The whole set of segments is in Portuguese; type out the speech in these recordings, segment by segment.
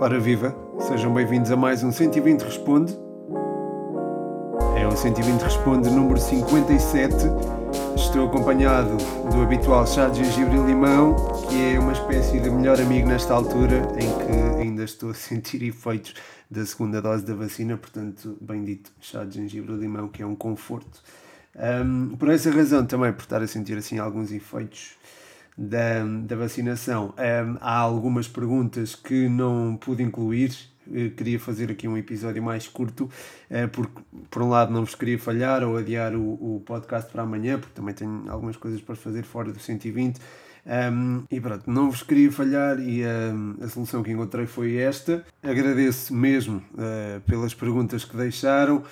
Ora viva, sejam bem-vindos a mais um 120 Responde. É o 120 Responde número 57. Estou acompanhado do habitual chá de gengibre e limão, que é uma espécie de melhor amigo nesta altura em que ainda estou a sentir efeitos da segunda dose da vacina, portanto, bendito chá de gengibre e limão, que é um conforto. Um, por essa razão também, por estar a sentir assim alguns efeitos da, da vacinação. Um, há algumas perguntas que não pude incluir. Eu queria fazer aqui um episódio mais curto, uh, porque, por um lado, não vos queria falhar ou adiar o, o podcast para amanhã, porque também tenho algumas coisas para fazer fora do 120. Um, e pronto, não vos queria falhar e um, a solução que encontrei foi esta. Agradeço mesmo uh, pelas perguntas que deixaram.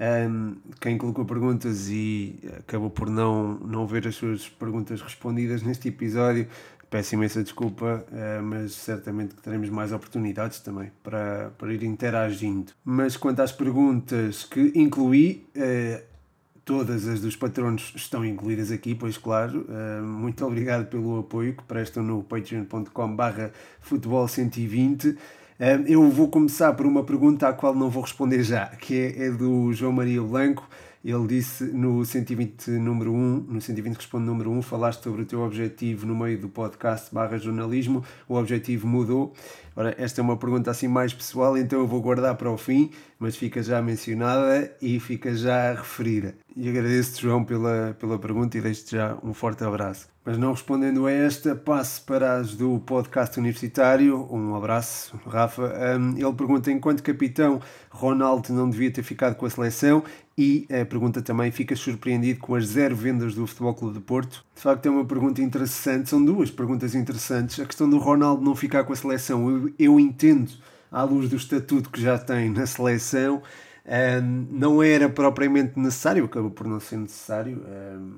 Um, quem colocou perguntas e acabou por não, não ver as suas perguntas respondidas neste episódio, peço imensa desculpa, uh, mas certamente que teremos mais oportunidades também para, para ir interagindo. Mas quanto às perguntas que incluí, uh, todas as dos patronos estão incluídas aqui, pois claro. Uh, muito obrigado pelo apoio que prestam no patreon.com barra futebol 120 eu vou começar por uma pergunta à qual não vou responder já, que é, é do João Maria Blanco. Ele disse no 120 número 1, no 120 responde número 1, falaste sobre o teu objetivo no meio do podcast barra jornalismo, o objetivo mudou. Ora, esta é uma pergunta assim mais pessoal, então eu vou guardar para o fim, mas fica já mencionada e fica já referida. E agradeço-te, João, pela, pela pergunta e deixo-te já um forte abraço. Mas não respondendo a esta, passo para as do podcast universitário. Um abraço, Rafa. Um, ele pergunta: enquanto capitão, Ronaldo não devia ter ficado com a seleção? E a pergunta também: fica surpreendido com as zero vendas do Futebol Clube de Porto? De facto, é uma pergunta interessante. São duas perguntas interessantes. A questão do Ronaldo não ficar com a seleção, eu, entendo, à luz do estatuto que já tem na seleção. Um, não era propriamente necessário, acabou por não ser necessário. Um,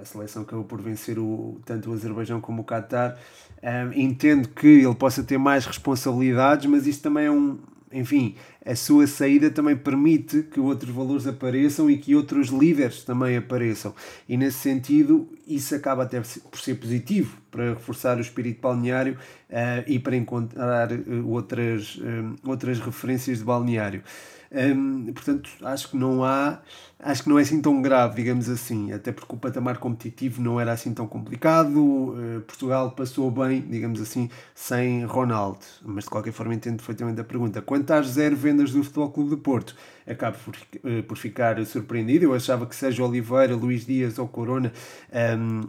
a seleção acabou por vencer o, tanto o Azerbaijão como o Qatar. Um, entendo que ele possa ter mais responsabilidades, mas isto também é um. Enfim, a sua saída também permite que outros valores apareçam e que outros líderes também apareçam. E nesse sentido, isso acaba até por ser positivo para reforçar o espírito balneário uh, e para encontrar uh, outras, uh, outras referências de balneário. Um, portanto, acho que não há, acho que não é assim tão grave, digamos assim, até porque o patamar competitivo não era assim tão complicado. Uh, Portugal passou bem, digamos assim, sem Ronaldo, mas de qualquer forma entendo perfeitamente a pergunta. Quanto às zero vendas do Futebol Clube de Porto, acabo por, uh, por ficar surpreendido. Eu achava que Sérgio Oliveira, Luís Dias ou Corona,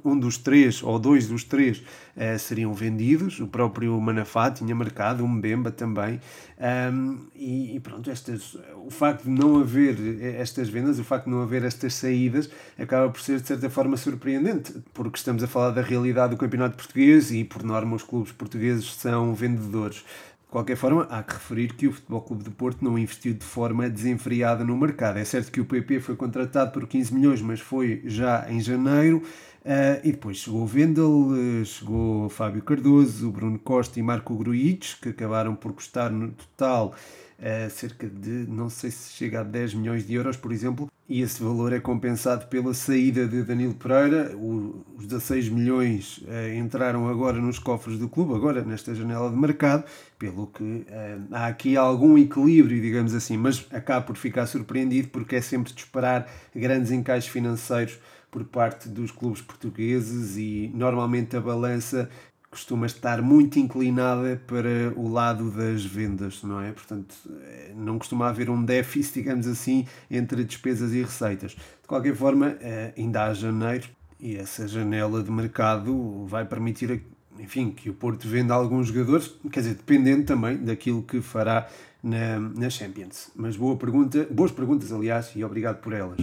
um, um dos três ou dois dos três uh, seriam vendidos. O próprio Manafá tinha marcado, o Mbemba também. Um, e, e, pronto, estas, o facto de não haver estas vendas, o facto de não haver estas saídas, acaba por ser de certa forma surpreendente, porque estamos a falar da realidade do campeonato português e, por norma, os clubes portugueses são vendedores. De qualquer forma, há que referir que o Futebol Clube de Porto não investiu de forma desenfreada no mercado. É certo que o PP foi contratado por 15 milhões, mas foi já em janeiro. Uh, e depois chegou o Vendel, uh, chegou o Fábio Cardoso, o Bruno Costa e Marco Gruites, que acabaram por custar no total uh, cerca de, não sei se chega a 10 milhões de euros, por exemplo, e esse valor é compensado pela saída de Danilo Pereira. O, os 16 milhões entraram agora nos cofres do clube, agora nesta janela de mercado, pelo que há aqui algum equilíbrio, digamos assim, mas acaba por ficar surpreendido porque é sempre de esperar grandes encaixes financeiros por parte dos clubes portugueses e normalmente a balança costuma estar muito inclinada para o lado das vendas, não é? Portanto, eh, não costuma haver um déficit, digamos assim, entre despesas e receitas. De qualquer forma, eh, ainda há janeiro e essa janela de mercado vai permitir, enfim, que o Porto venda alguns jogadores, quer dizer, dependendo também daquilo que fará na, na Champions. Mas boa pergunta, boas perguntas, aliás, e obrigado por elas.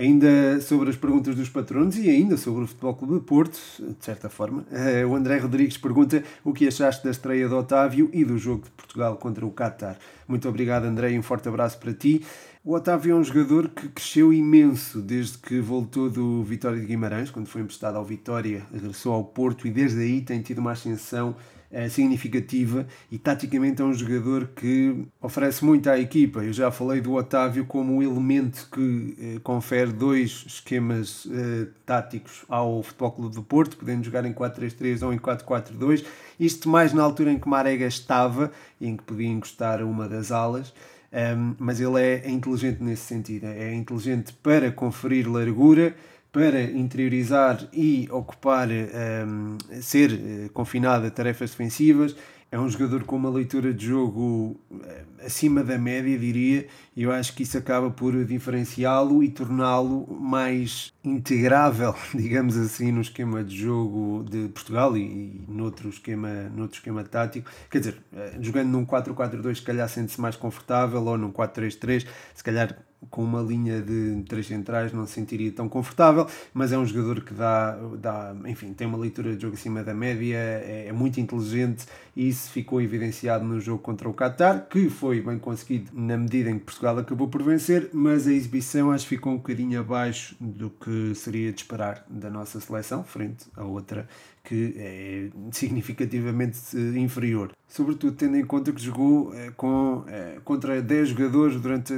Ainda sobre as perguntas dos patronos e ainda sobre o Futebol Clube de Porto, de certa forma, eh, o André Rodrigues pergunta o que achaste da estreia do Otávio e do jogo de Portugal contra o Qatar. Muito obrigado, André, e um forte abraço para ti. O Otávio é um jogador que cresceu imenso desde que voltou do Vitória de Guimarães, quando foi emprestado ao Vitória, regressou ao Porto e desde aí tem tido uma ascensão é significativa e taticamente é um jogador que oferece muito à equipa. Eu já falei do Otávio como o elemento que eh, confere dois esquemas eh, táticos ao Futebol Clube do Porto, podendo jogar em 4-3-3 ou em 4-4-2. Isto mais na altura em que Marega estava e em que podia encostar uma das alas. Um, mas ele é inteligente nesse sentido. É inteligente para conferir largura, para interiorizar e ocupar, um, ser uh, confinado a tarefas defensivas. É um jogador com uma leitura de jogo uh, acima da média, diria, e eu acho que isso acaba por diferenciá-lo e torná-lo mais integrável, digamos assim, no esquema de jogo de Portugal e, e noutro, esquema, noutro esquema tático. Quer dizer, uh, jogando num 4-4-2, se calhar sente-se mais confortável, ou num 4-3-3, se calhar com uma linha de três centrais não se sentiria tão confortável, mas é um jogador que dá, dá enfim, tem uma leitura de jogo acima da média, é, é muito inteligente e isso ficou evidenciado no jogo contra o Qatar, que foi bem conseguido na medida em que Portugal acabou por vencer, mas a exibição acho que ficou um bocadinho abaixo do que seria de esperar da nossa seleção, frente à outra que é significativamente inferior. Sobretudo tendo em conta que jogou eh, com, eh, contra 10 jogadores durante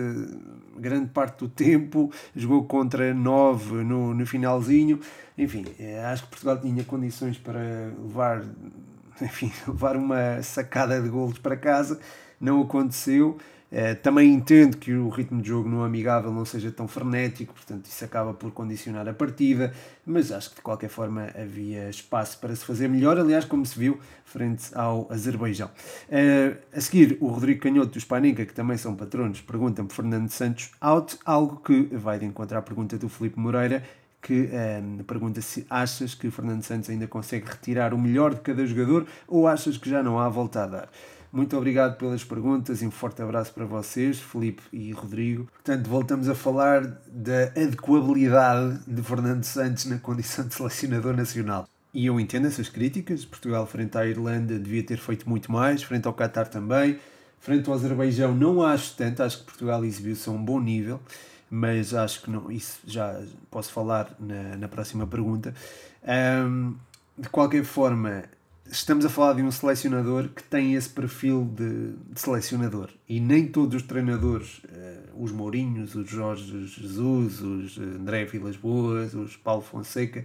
grande parte do tempo, jogou contra 9 no, no finalzinho. Enfim, eh, acho que Portugal tinha condições para levar, enfim, levar uma sacada de golos para casa. Não aconteceu. Eh, também entendo que o ritmo de jogo no amigável não seja tão frenético, portanto isso acaba por condicionar a partida, mas acho que de qualquer forma havia espaço para se fazer melhor, aliás, como se viu frente ao Azerbaijão. Uh, a seguir, o Rodrigo Canhoto dos Paninca, que também são patronos, pergunta-me Fernando Santos out, algo que vai de encontrar a pergunta do Felipe Moreira, que um, pergunta se achas que Fernando Santos ainda consegue retirar o melhor de cada jogador ou achas que já não há volta a dar. Muito obrigado pelas perguntas e um forte abraço para vocês, Felipe e Rodrigo. Portanto, voltamos a falar da adequabilidade de Fernando Santos na condição de selecionador nacional. E eu entendo essas críticas. Portugal, frente à Irlanda, devia ter feito muito mais, frente ao Qatar também. Frente ao Azerbaijão, não acho tanto. Acho que Portugal exibiu-se a um bom nível, mas acho que não. Isso já posso falar na, na próxima pergunta. Um, de qualquer forma, estamos a falar de um selecionador que tem esse perfil de, de selecionador e nem todos os treinadores, uh, os Mourinhos, os Jorge Jesus, os André Vilas Boas, os Paulo Fonseca,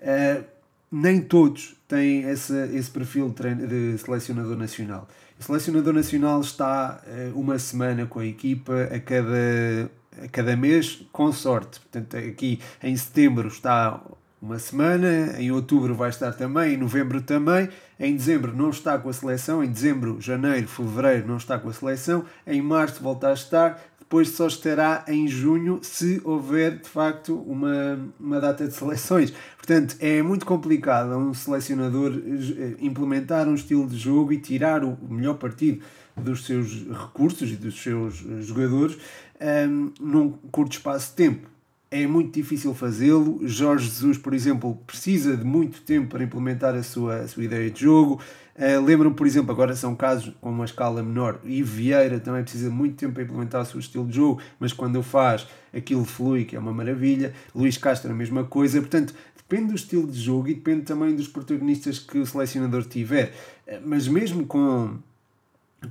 uh, nem todos têm esse, esse perfil de, de selecionador nacional. O selecionador nacional está uh, uma semana com a equipa a cada, a cada mês, com sorte. Portanto, aqui em setembro está uma semana, em outubro vai estar também, em novembro também, em dezembro não está com a seleção, em dezembro, janeiro, fevereiro não está com a seleção, em março volta a estar, depois só estará em junho se houver de facto uma, uma data de seleções. Portanto, é muito complicado a um selecionador eh, implementar um estilo de jogo e tirar o melhor partido dos seus recursos e dos seus jogadores um, ehm, num curto espaço de tempo é muito difícil fazê-lo. Jorge Jesus, por exemplo, precisa de muito tempo para implementar a sua, a sua ideia de jogo. Uh, por exemplo, agora são casos com uma escala menor. E Vieira também precisa muito tempo para implementar o seu estilo de jogo, mas quando o faz, aquilo flui, que é uma maravilha. Luís Castro, a mesma coisa. Portanto, depende do estilo de jogo e depende também dos protagonistas que o selecionador tiver. Uh, mas mesmo com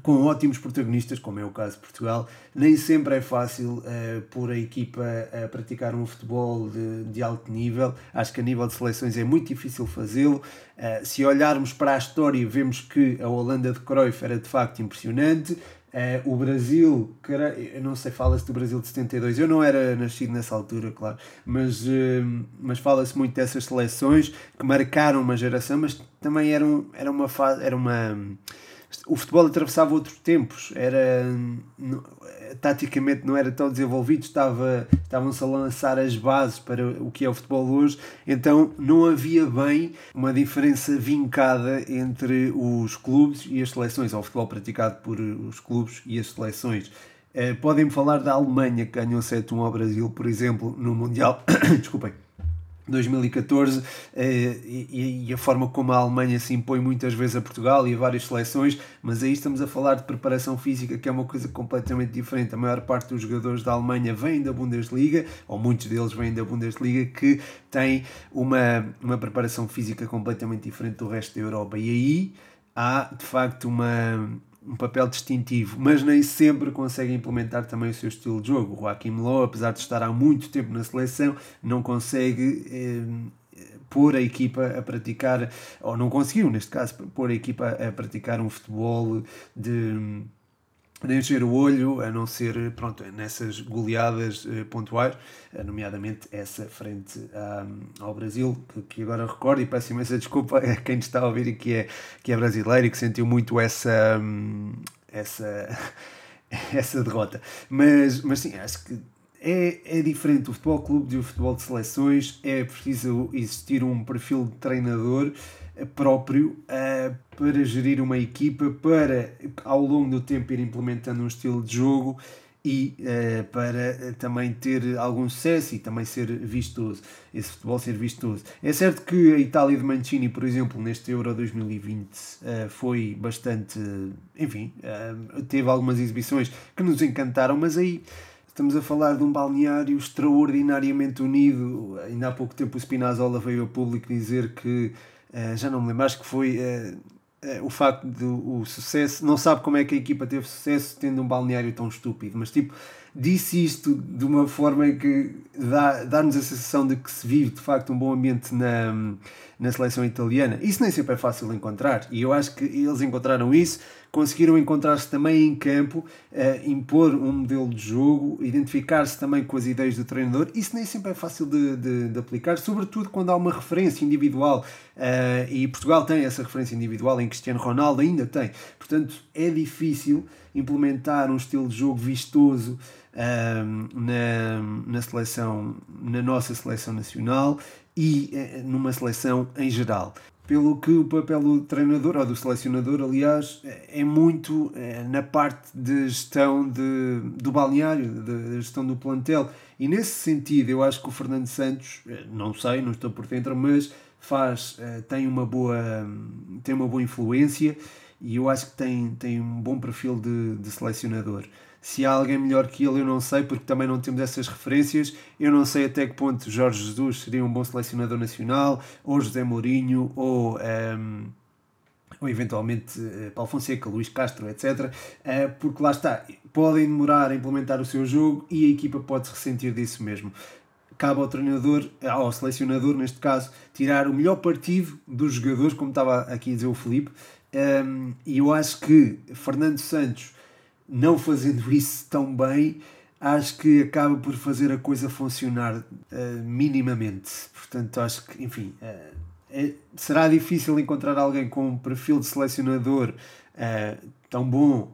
com ótimos protagonistas, como é o caso de Portugal, nem sempre é fácil uh, pôr a equipa a praticar um futebol de, de alto nível. Acho que a nível de seleções é muito difícil fazê-lo. Uh, se olharmos para a história, vemos que a Holanda de Cruyff era de facto impressionante. Uh, o Brasil, eu não sei, fala-se do Brasil de 72, eu não era nascido nessa altura, claro, mas, uh, mas fala-se muito dessas seleções que marcaram uma geração, mas também eram, era uma fase, era uma o futebol atravessava outros tempos, era taticamente não era tão desenvolvido, estava, estavam-se a lançar as bases para o que é o futebol hoje, então não havia bem uma diferença vincada entre os clubes e as seleções, ou o futebol praticado por os clubes e as seleções. Eh, podem-me falar da Alemanha que ganhou 7-1 ao Brasil, por exemplo, no Mundial. Desculpem 2014 eh, e, a forma como a Alemanha se impõe muitas vezes a Portugal e a várias seleções, mas aí estamos a falar de preparação física que é uma coisa completamente diferente. A maior parte dos jogadores da Alemanha vêm da Bundesliga, ou muitos deles vêm da Bundesliga, que têm uma, uma preparação física completamente diferente do resto da Europa. E aí há de facto uma, um papel distintivo, mas nem sempre consegue implementar também o seu estilo de jogo. O Joaquim Lowe, apesar de estar há muito tempo na seleção, não consegue eh, pôr a equipa a praticar, ou não conseguiu, neste caso, pôr a equipa a praticar um futebol de de encher o olho, a não ser pronto, nessas goleadas eh, pontuais, eh, nomeadamente essa frente um, ao Brasil, que, que, agora recordo e peço imensa desculpa a quem está a ouvir e que é, que é brasileiro e que sentiu muito essa, um, essa, essa derrota. Mas, mas sim, acho que é, é diferente o futebol clube do futebol de seleções, é preciso existir um perfil de treinador próprio uh, para gerir uma equipa, para ao longo do tempo ir implementando um estilo de jogo e uh, para também ter algum sucesso e também ser vistoso, esse futebol ser vistoso. É certo que a Itália de Mancini, por exemplo, neste Euro 2020 uh, foi bastante, enfim, teve algumas exibições que nos encantaram, mas aí estamos a falar de um balneário extraordinariamente unido. Ainda há pouco tempo o Spinazzola veio ao público dizer que Uh, já não me lembro, acho que foi uh, uh, o facto do sucesso. Não sabe como é que a equipa teve sucesso tendo um balneário tão estúpido, mas tipo, disse isto de uma forma que dá-nos dá a sensação de que se vive de facto um bom ambiente na, na seleção italiana. Isso nem sempre é fácil encontrar e eu acho que eles encontraram isso conseguiram encontrar-se também em campo, uh, impor um modelo de jogo, identificar-se também com as ideias do treinador. Isso nem sempre é fácil de, de, de aplicar, sobretudo quando há uma referência individual. Uh, e Portugal tem essa referência individual, em Cristiano Ronaldo ainda tem. Portanto, é difícil implementar um estilo de jogo vistoso. Na, na seleção, na nossa seleção nacional e numa seleção em geral pelo que o papel do treinador, ou do selecionador, aliás, é muito é, na parte de gestão de, do balneário, da gestão do plantel. E nesse sentido, eu acho que o Fernando Santos, não sei, não estou por dentro, mas faz, tem uma boa, tem uma boa influência e eu acho que tem, tem um bom perfil de, de selecionador. Se há alguém melhor que ele, eu não sei, porque também não temos essas referências. Eu não sei até que ponto Jorge Jesus seria um bom selecionador nacional, ou José Mourinho, ou. Um, ehm, ou eventualmente uh, Paulo Fonseca, Luís Castro, etc. Eh, porque lá está, podem demorar a implementar o seu jogo e a equipa pode se ressentir disso mesmo. Cabe ao treinador, ao selecionador neste caso, tirar o melhor partido dos jogadores, como estava aqui a dizer o Felipe, um, e eu acho que Fernando Santos não fazendo isso tão bem, acho que acaba por fazer a coisa funcionar uh, minimamente. Portanto, acho que, enfim, uh, é, será difícil encontrar alguém com um perfil de selecionador uh, tão bom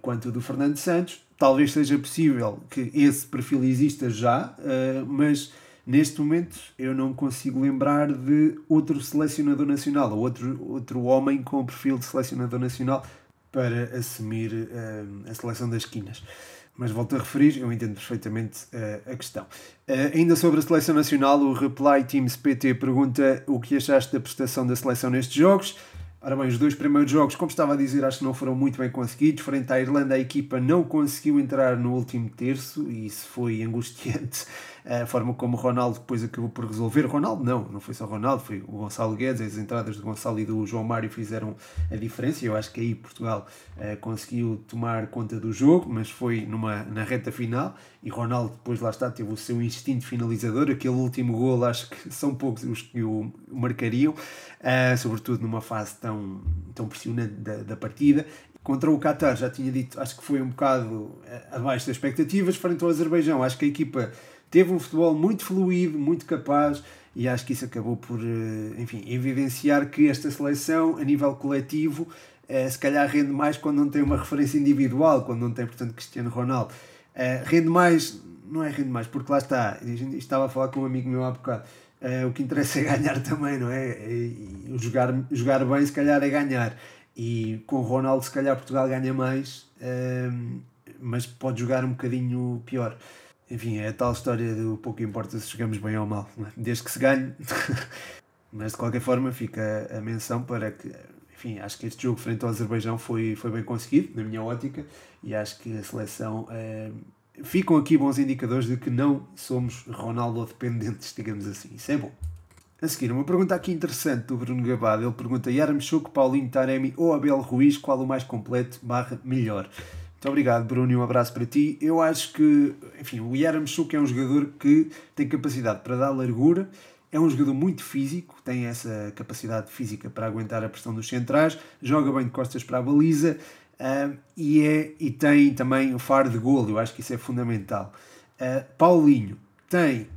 quanto o do Fernando Santos. Talvez seja possível que esse perfil exista já, mas neste momento eu não consigo lembrar de outro selecionador nacional ou outro, outro homem com o perfil de selecionador nacional para assumir uh, a seleção das esquinas. Mas volto a referir, eu entendo perfeitamente uh, a questão. Ainda sobre a seleção nacional, o Reply Teams PT pergunta o que achaste da prestação da seleção nestes jogos. Ora bem, os dois primeiros jogos, como estava a dizer, acho que não foram muito bem conseguidos. Frente à Irlanda, a equipa não conseguiu entrar no último terço e isso foi angustiante a forma como o Ronaldo depois acabou por resolver. Ronaldo não, não foi só Ronaldo, foi o Gonçalo Guedes, as entradas do Gonçalo e do João Mário fizeram a diferença. Eu acho que aí Portugal uh, conseguiu tomar conta do jogo, mas foi numa, na reta final e Ronaldo depois lá está, teve o seu instinto finalizador. Aquele último gol acho que são poucos os que o marcariam, uh, sobretudo numa fase tão, tão pressionante da, da partida contra o Qatar, já tinha dito, acho que foi um bocado eh, abaixo das expectativas. Frente ao Azerbaijão, acho que a equipa teve um futebol muito fluido, muito capaz e acho que isso acabou por, eh, enfim, evidenciar que esta seleção, a nível coletivo, eh, se calhar rende mais quando não tem uma referência individual, quando não tem, portanto, Cristiano Ronaldo. Eh, rende mais, não é rende mais, porque lá está, estava a falar com um amigo meu há bocado, o que interessa é ganhar também, não é? Jogar, jogar bem, se calhar, é ganhar. E com Ronaldo, se calhar, Portugal ganha mais, mas pode jogar um bocadinho pior enfim, é a tal história do pouco importa se jogamos bem ou mal, é? desde que se ganhe. Mas de qualquer forma fica a menção para que, enfim, acho que este jogo frente ao Azerbaijão foi, foi bem conseguido, na minha ótica, e acho que a seleção. É, ficam aqui bons indicadores de que não somos Ronaldo dependentes, digamos assim. Isso é bom. A seguir, uma pergunta aqui interessante do Bruno Gabado. Ele pergunta: Yaramchuk, Paulinho Taremi ou Abel Ruiz, qual o mais completo barra melhor? Muito obrigado, Bruno, e um abraço para ti. Eu acho que, enfim, o Yaramchuk é um jogador que tem capacidade para dar largura, é um jogador muito físico, tem essa capacidade física para aguentar a pressão dos centrais, joga bem de costas para a baliza uh, e, é, e tem também o faro de golo, eu acho que isso é fundamental. Uh, Paulinho tem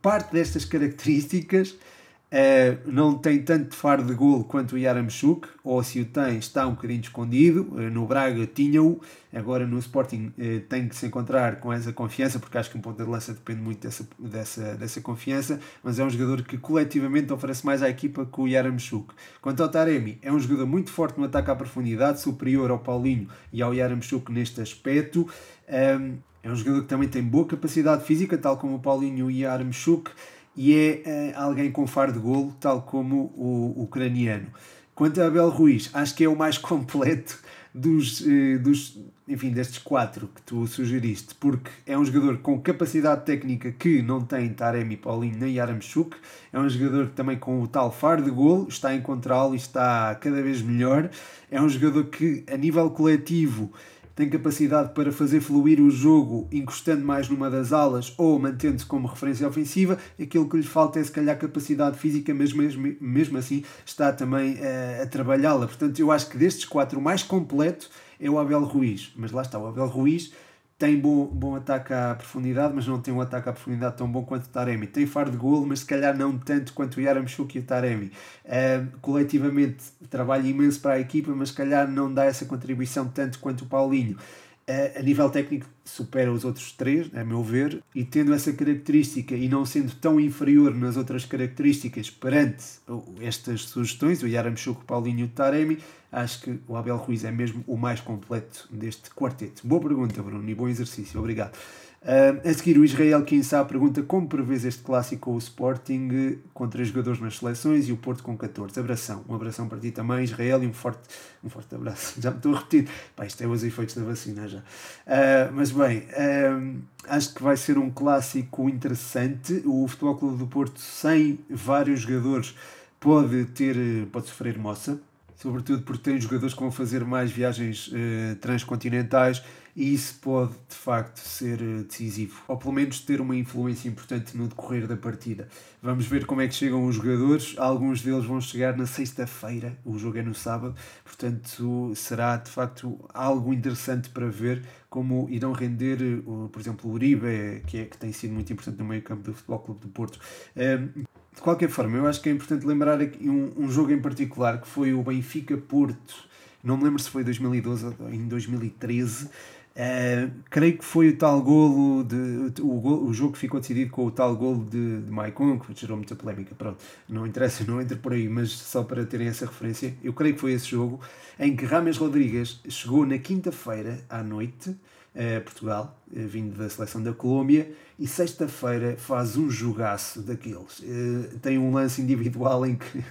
parte destas características Uh, não tem tanto faro de golo quanto o Yaramchuk, ou se o tem, está um bocadinho escondido. Uh, no Braga tinha-o, agora no Sporting uh, tem que se encontrar com essa confiança, porque acho que um ponto de lança depende muito dessa, dessa, dessa confiança. Mas é um jogador que coletivamente oferece mais à equipa que o Yaramchuk. Quanto ao Taremi, é um jogador muito forte no ataque à profundidade, superior ao Paulinho e ao Yaramchuk neste aspecto. Ehm, é um jogador que também tem boa capacidade física, tal como o Paulinho e o Yaramchuk e é uh, alguém com faro de golo, tal como o ucraniano. Quanto a Abel Ruiz, acho que é o mais completo dos, uh, dos enfim, destes quatro que tu sugeriste, porque é um jogador com capacidade técnica que não tem Taremi, Paulinho nem Yaramchuk, é um jogador também com o tal faro de golo, está a encontrá-lo e está cada vez melhor, é um jogador que a nível coletivo tem capacidade para fazer fluir o jogo encostando mais numa das alas ou mantendo-se como referência ofensiva. Aquilo que lhe falta é se calhar capacidade física, mas mesmo, mesmo assim está também uh, a trabalhá-la. Portanto, eu acho que destes quatro, o mais completo é o Abel Ruiz. Mas lá está, o Abel Ruiz tem bom, bom ataque à profundidade, mas não tem um ataque à profundidade tão bom quanto o Taremi. Tem faro de golo, mas se calhar não tanto quanto o Yaramchuk e o Taremi. Uh, coletivamente trabalha imenso para a equipa, mas se calhar não dá essa contribuição tanto quanto o Paulinho. Uh, a nível técnico supera os outros três, a meu ver, e tendo essa característica e não sendo tão inferior nas outras características perante estas sugestões, o Yaramchuk, Paulinho e o Taremi, Acho que o Abel Ruiz é mesmo o mais completo deste quarteto. Boa pergunta, Bruno, e bom exercício. Obrigado. Uh, a seguir, o Israel Kinsá pergunta como prevês este clássico com o Sporting com três jogadores nas seleções e o Porto com 14. Abração. Um abração para ti também, Israel, e um forte, um forte abraço. Já me estou a repetir. Pá, isto é os efeitos da vacina já. Uh, mas bem, uh, acho que vai ser um clássico interessante. O Futebol Clube do Porto, sem vários jogadores, pode ter, pode sofrer moça sobretudo porque tem jogadores que vão fazer mais viagens uh, transcontinentais e isso pode de facto ser uh, decisivo, ou pelo menos ter uma influência importante no decorrer da partida. Vamos ver como é que chegam os jogadores, alguns deles vão chegar na sexta-feira, o jogo é no sábado, portanto será de facto algo interessante para ver como irão render, uh, por exemplo, o Uribe, que, é, que tem sido muito importante no meio campo do Futebol Clube do Porto. Um, de qualquer forma, eu acho que é importante lembrar aqui um, um jogo em particular que foi o Benfica-Porto. Não me lembro se foi em 2012 ou em 2013. Uh, creio que foi o tal golo de o, golo, o jogo que ficou decidido com o tal golo de, de Maicon, que gerou muita polémica. Pronto, não interessa, não entra por aí, mas só para terem essa referência, eu creio que foi esse jogo em que Rames Rodrigues chegou na quinta-feira à noite a Portugal, eh, vindo da seleção da Colômbia, e sexta-feira faz um jogaço daqueles. Eh, tem um lance individual em que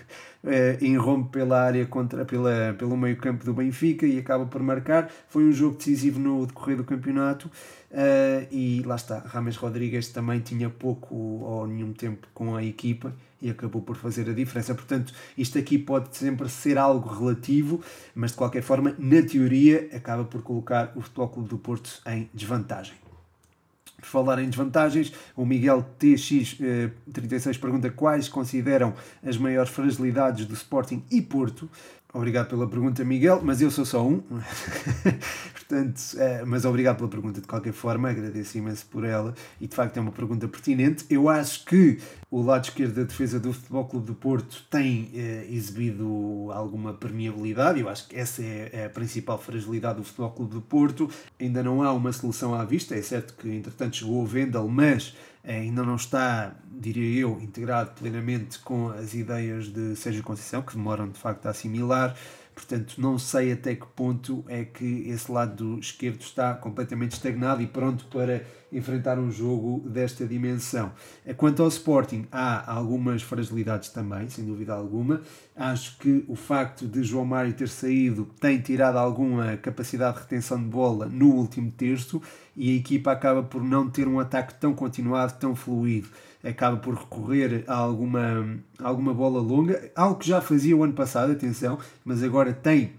eh, enrompe pela área contra, pela, pelo meio campo do Benfica e acaba por marcar. Foi um jogo decisivo no decorrer do campeonato e lá está, Rames Rodrigues também tinha pouco ou nenhum tempo com a equipa e acabou por fazer a diferença. Portanto, isto aqui pode sempre ser algo relativo, mas de qualquer forma, na teoria, acaba por colocar o Futebol Clube do Porto em desvantagem. Por falar em desvantagens, o Miguel TX36 eh, pergunta quais consideram as maiores fragilidades do Sporting e Porto. Obrigado pela pergunta, Miguel, mas eu sou só um. Portanto, é, mas obrigado pela pergunta de qualquer forma, agradeço imenso por ela e de facto é uma pergunta pertinente. Eu acho que o lado esquerdo da defesa do Futebol Clube do Porto tem é, exibido alguma permeabilidade, eu acho que essa é, é a principal fragilidade do Futebol Clube do Porto. Ainda não há uma solução à vista, é certo que entretanto chegou o Vendel, mas ainda não está, diria eu, integrado plenamente com as ideias de Sérgio Conceição, que demoram de facto a assimilar. Portanto, não sei até que ponto é que esse lado esquerdo está completamente estagnado e pronto para enfrentar um jogo desta dimensão. Quanto ao Sporting, há algumas fragilidades também, sem dúvida alguma. Acho que o facto de João Mário ter saído tem tirado alguma capacidade de retenção de bola no último terço e a equipa acaba por não ter um ataque tão continuado, tão fluido. acaba por recorrer a alguma, alguma bola longa, algo que já fazia o ano passado, atenção, mas agora tem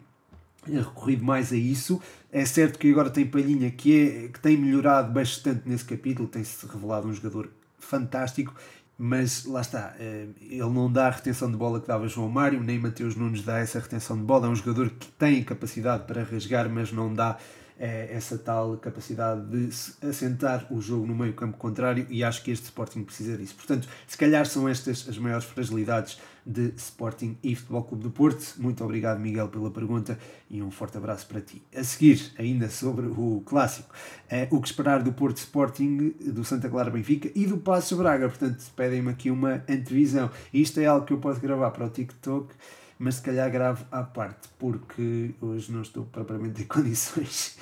recorrido mais a isso. É certo que agora tem Palhinha que, é, que tem melhorado bastante nesse capítulo, tem-se revelado um jogador fantástico, mas lá está, eh, ele não dá a retenção de bola que dava João Mário, nem Mateus Nunes dá essa retenção de bola, é um jogador que tem capacidade para rasgar, mas não dá é essa tal capacidade de assentar o jogo no meio campo contrário e acho que este Sporting precisa disso. Portanto, se calhar são estas as maiores fragilidades de Sporting e Futebol Clube do Porto. Muito obrigado, Miguel, pela pergunta e um forte abraço para ti. A seguir, ainda sobre o clássico, é o que esperar do Porto Sporting, do Santa Clara Benfica e do Passo Braga. Portanto, pedem-me aqui uma antevisão. Isto é algo que eu posso gravar para o TikTok mas se calhar gravo à parte, porque hoje não estou propriamente em condições.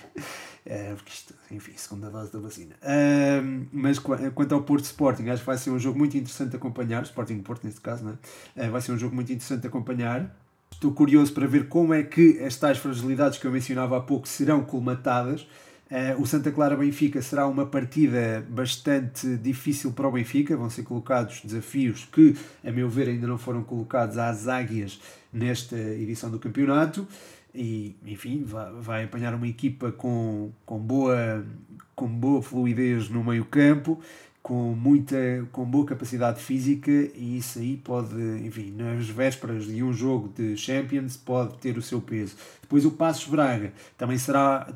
É, porque isto, enfim, segunda dose da vacina. Uh, mas quanto ao Porto Sporting, acho que vai ser um jogo muito interessante de acompanhar. Sporting Porto, neste caso, não é? Uh, vai ser um jogo muito interessante de acompanhar. Estou curioso para ver como é que estas fragilidades que eu mencionava há pouco serão colmatadas. Uh, o Santa Clara Benfica será uma partida bastante difícil para o Benfica. Vão ser colocados desafios que, a meu ver, ainda não foram colocados às águias nesta edição do campeonato. E, enfim, vai, vai apanhar uma equipa com, com, boa, com boa fluidez no meio-campo com muita com boa capacidade física e isso aí pode, enfim, nas vésperas de um jogo de Champions pode ter o seu peso. Depois o Passos Braga também será,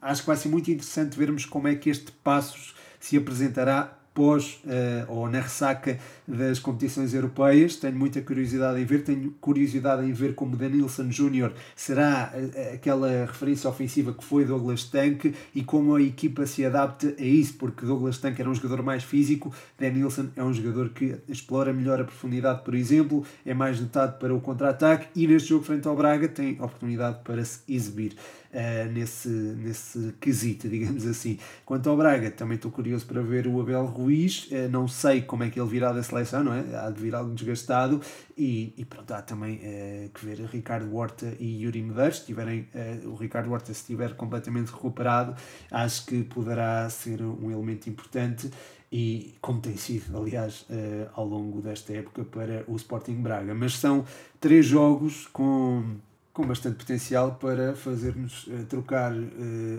acho que vai ser muito interessante vermos como é que este Passos se apresentará pós uh, ou na ressaca das competições europeias. Tenho muita curiosidade em ver, tenho curiosidade em ver como Danilson Júnior será uh, aquela referência ofensiva que foi Douglas Tank e como a equipa se adapta a isso, porque Douglas Tank era um jogador mais físico, Danilson é um jogador que explora melhor a profundidade, por exemplo, é mais dotado para o contra-ataque e neste jogo frente ao Braga tem oportunidade para se exibir uh, nesse, nesse quesito, digamos assim. Quanto ao Braga, também estou curioso para ver o Abel Ruiz, uh, não sei como é que ele virá da seleção, não é? Há de vir algo desgastado e, e pronto, há também uh, que ver Ricardo Horta e Yuri Medeiros, se tiverem, o Ricardo Horta se estiver completamente recuperado, acho que poderá ser um elemento importante e como tem sido, aliás, ao longo desta época para o Sporting Braga. Mas são três jogos com com bastante potencial para fazermos uh, trocar uh,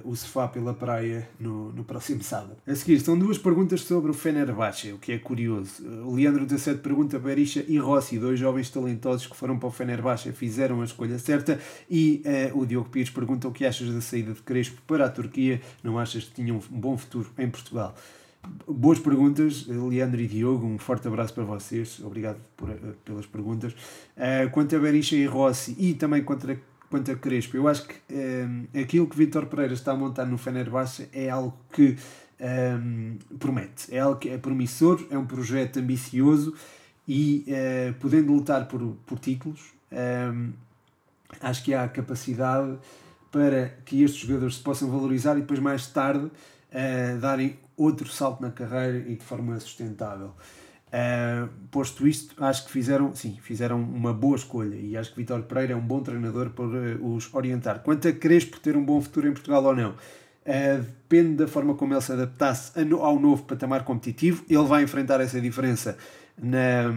o sofá pela praia no, no próximo sábado. A seguir, são duas perguntas sobre o Fenerbahçe, o que é curioso. Uh, o Leandro 17 pergunta Berisha e Rossi, dois jovens talentosos que foram para o Fenerbahçe, fizeram a escolha certa. E o Diogo Pires pergunta o que achas da saída de Crespo para a Turquia, não achas que tinha um bom futuro em Portugal? Boas perguntas, Leandro e Diogo. Um forte abraço para vocês. Obrigado por, uh, pelas perguntas. Uh, quanto a Berisha e Rossi e também contra, quanto a Crespo, eu acho que uh, aquilo que Vitor Pereira está a montar no Fenerbahçe é algo que um, promete. É algo que é promissor, é um projeto ambicioso e podendo lutar por, por títulos, um, acho que há capacidade para que estes jogadores se possam valorizar e depois mais tarde darem outro salto na carreira e de forma sustentável. Uh, posto isto, acho que fizeram, sim, fizeram uma boa escolha e acho que Vitor Pereira é um bom treinador para uh, os orientar. Quanto a Crespo ter um bom futuro em Portugal ou não, uh, depende da forma como ele se adaptasse ao novo patamar competitivo. Ele vai enfrentar essa diferença na,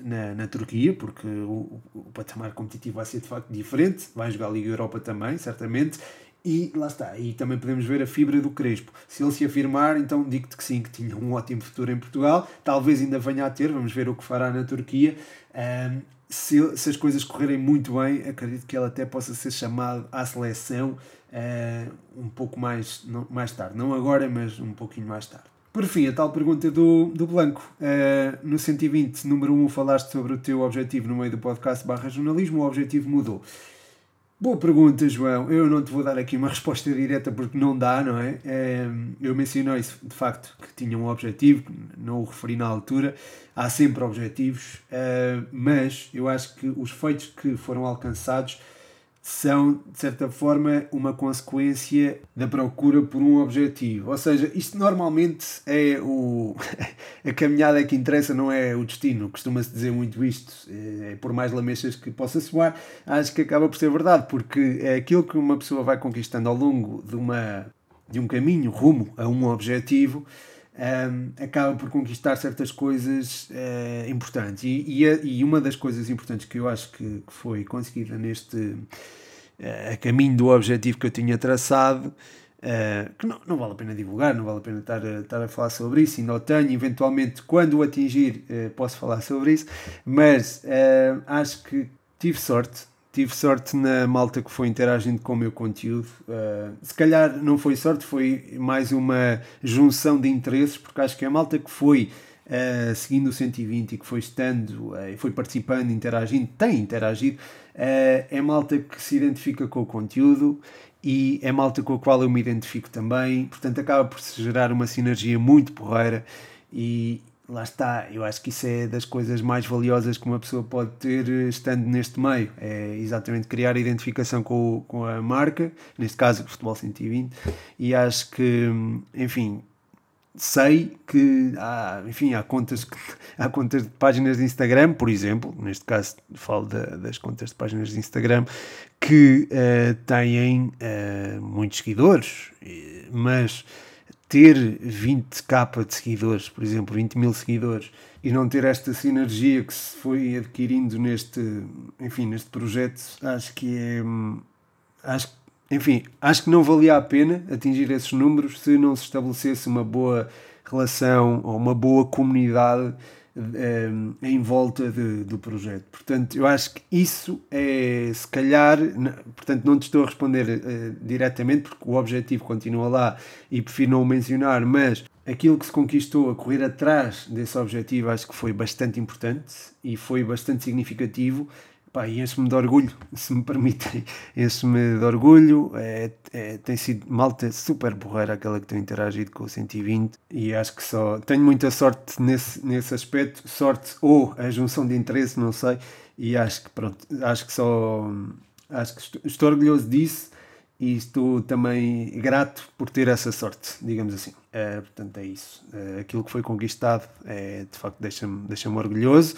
na, na Turquia, porque o, o patamar competitivo vai ser de facto diferente. Vai jogar a Liga Europa também, certamente e lá está, e também podemos ver a fibra do Crespo. Se ele se afirmar, então digo-te que sim, que tinha um ótimo futuro em Portugal, talvez ainda venha a ter, vamos ver o que fará na Turquia. Um, se, se as coisas correrem muito bem, acredito que ele até possa ser chamado à seleção uh, um pouco mais, não, mais tarde. Não agora, mas um pouquinho mais tarde. Por fim, a tal pergunta do, do Blanco. Uh, no 120, número 1, falaste sobre o teu objetivo no meio do podcast barra jornalismo, o objetivo mudou. Boa pergunta, João. Eu não te vou dar aqui uma resposta direta porque não dá, não é? Ehm, eu mencionei de facto que tinha um objetivo, não o referi na altura. Há sempre objetivos, eh, mas eu acho que os feitos que foram alcançados são, de certa forma, uma consequência da procura por um objetivo. Ou seja, isto normalmente é o. a caminhada que interessa, não é o destino. Costuma-se dizer muito isto, é, por mais lamechas que possa soar, acho que acaba por ser verdade, porque é aquilo que uma pessoa vai conquistando ao longo de, uma, de um caminho rumo a um objetivo um, acaba por conquistar certas coisas uh, importantes. E, e, a, e, uma das coisas importantes que eu acho que, que foi conseguida neste uh, a caminho do objetivo que eu tinha traçado. Uh, que não, não vale a pena divulgar, não vale a pena estar estar a falar sobre isso, ainda o tenho, eventualmente quando o atingir posso falar sobre isso, mas acho que tive sorte, tive sorte na malta que foi interagindo com o meu conteúdo. Uh, se calhar não foi sorte, foi mais uma junção de interesses, porque acho que a malta que foi uh, seguindo o 120 e que foi estando, uh, foi participando, interagindo, tem interagido, é malta que se identifica com o conteúdo e é malta com a qual eu me identifico também, portanto acaba por se gerar uma sinergia muito porreira e, lá está, eu acho que isso é das coisas mais valiosas que uma pessoa pode ter eh, estando neste meio. É exatamente criar identificação com, com a marca, neste caso o Futebol 120, e acho que, enfim, sei que há, enfim, há contas, há contas de páginas de Instagram, por exemplo, neste caso falo das contas de páginas de Instagram, que uh, têm uh, muitos seguidores, mas ter 20k de seguidores, por exemplo, 20 mil seguidores, e não ter esta sinergia que se foi adquirindo neste, enfim, neste projeto, acho que é. Acho, enfim, acho que não valia a pena atingir esses números se não se estabelecesse uma boa relação ou uma boa comunidade em volta de, do projeto. Portanto, eu acho que isso é, se calhar, portanto, não te estou a responder uh, diretamente, porque o objetivo continua lá e prefiro não o mencionar, mas aquilo que se conquistou a correr atrás desse objetivo acho que foi bastante importante e foi bastante significativo Pá, e enche-me de orgulho, se me permitem, enche-me de orgulho. É, é, tem sido malta super porreira aquela que tem interagido com o 120 e acho que só tenho muita sorte nesse, nesse aspecto, sorte ou a junção de interesse, não sei. E acho que pronto, acho que só acho que estou, estou orgulhoso disso e estou também grato por ter essa sorte, digamos assim. É, portanto, é isso. É, aquilo que foi conquistado é, de facto deixa-me deixa orgulhoso.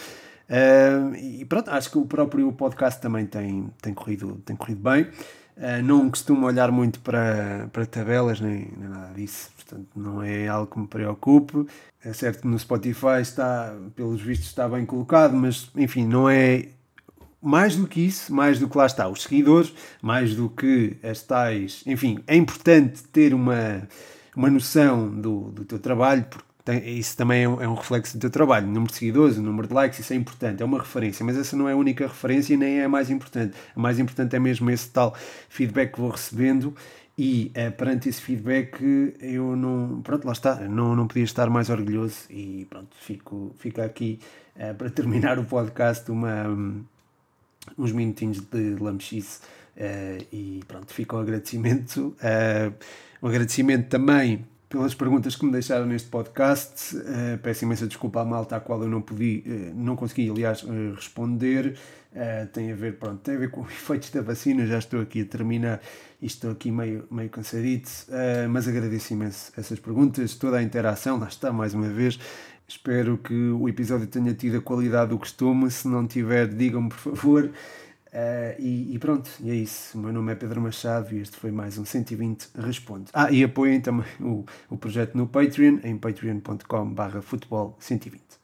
E pronto, acho que o próprio podcast também tem, tem, corrido, tem corrido bem. Uh, não costumo olhar muito para, para tabelas nem, nem, nada disso, portanto não é algo que me preocupe. É certo que no Spotify está, pelos vistos, está bem colocado, mas enfim, não é mais do que isso, mais do que lá está os seguidores, mais do que as tais. Enfim, é importante ter uma, uma noção do, do teu trabalho, porque isso também é um, é um, reflexo do teu trabalho. O número de seguidores, o número de likes, isso é importante, é uma referência, mas essa não é a única referência e nem é a mais importante. A mais importante é mesmo esse tal feedback que vou recebendo e uh, perante esse feedback eu não, pronto, lá está, não, não podia estar mais orgulhoso e pronto, fico, fico aqui uh, para terminar o podcast uma, um, uns minutinhos de lamechice uh, e pronto, fica o agradecimento. um agradecimento também pelas perguntas que me deixaram neste podcast. Uh, peço imensa desculpa à malta à qual eu não podia, uh, não consegui, aliás, uh, responder. tem a ver, pronto, tem a ver com efeitos da vacina. Já estou aqui a terminar e estou aqui meio, meio cansadito, mas agradeço imenso essas perguntas, toda a interação. Lá está, mais uma vez. Espero que o episódio tenha tido a qualidade do costume. Se não tiver, digam-me, por favor. Uh, e, e, pronto, e é isso. O meu nome é Pedro Machado e este foi mais um 120 Responde. Ah, e apoiem também o, o projeto no Patreon, em patreon.com/futebol120.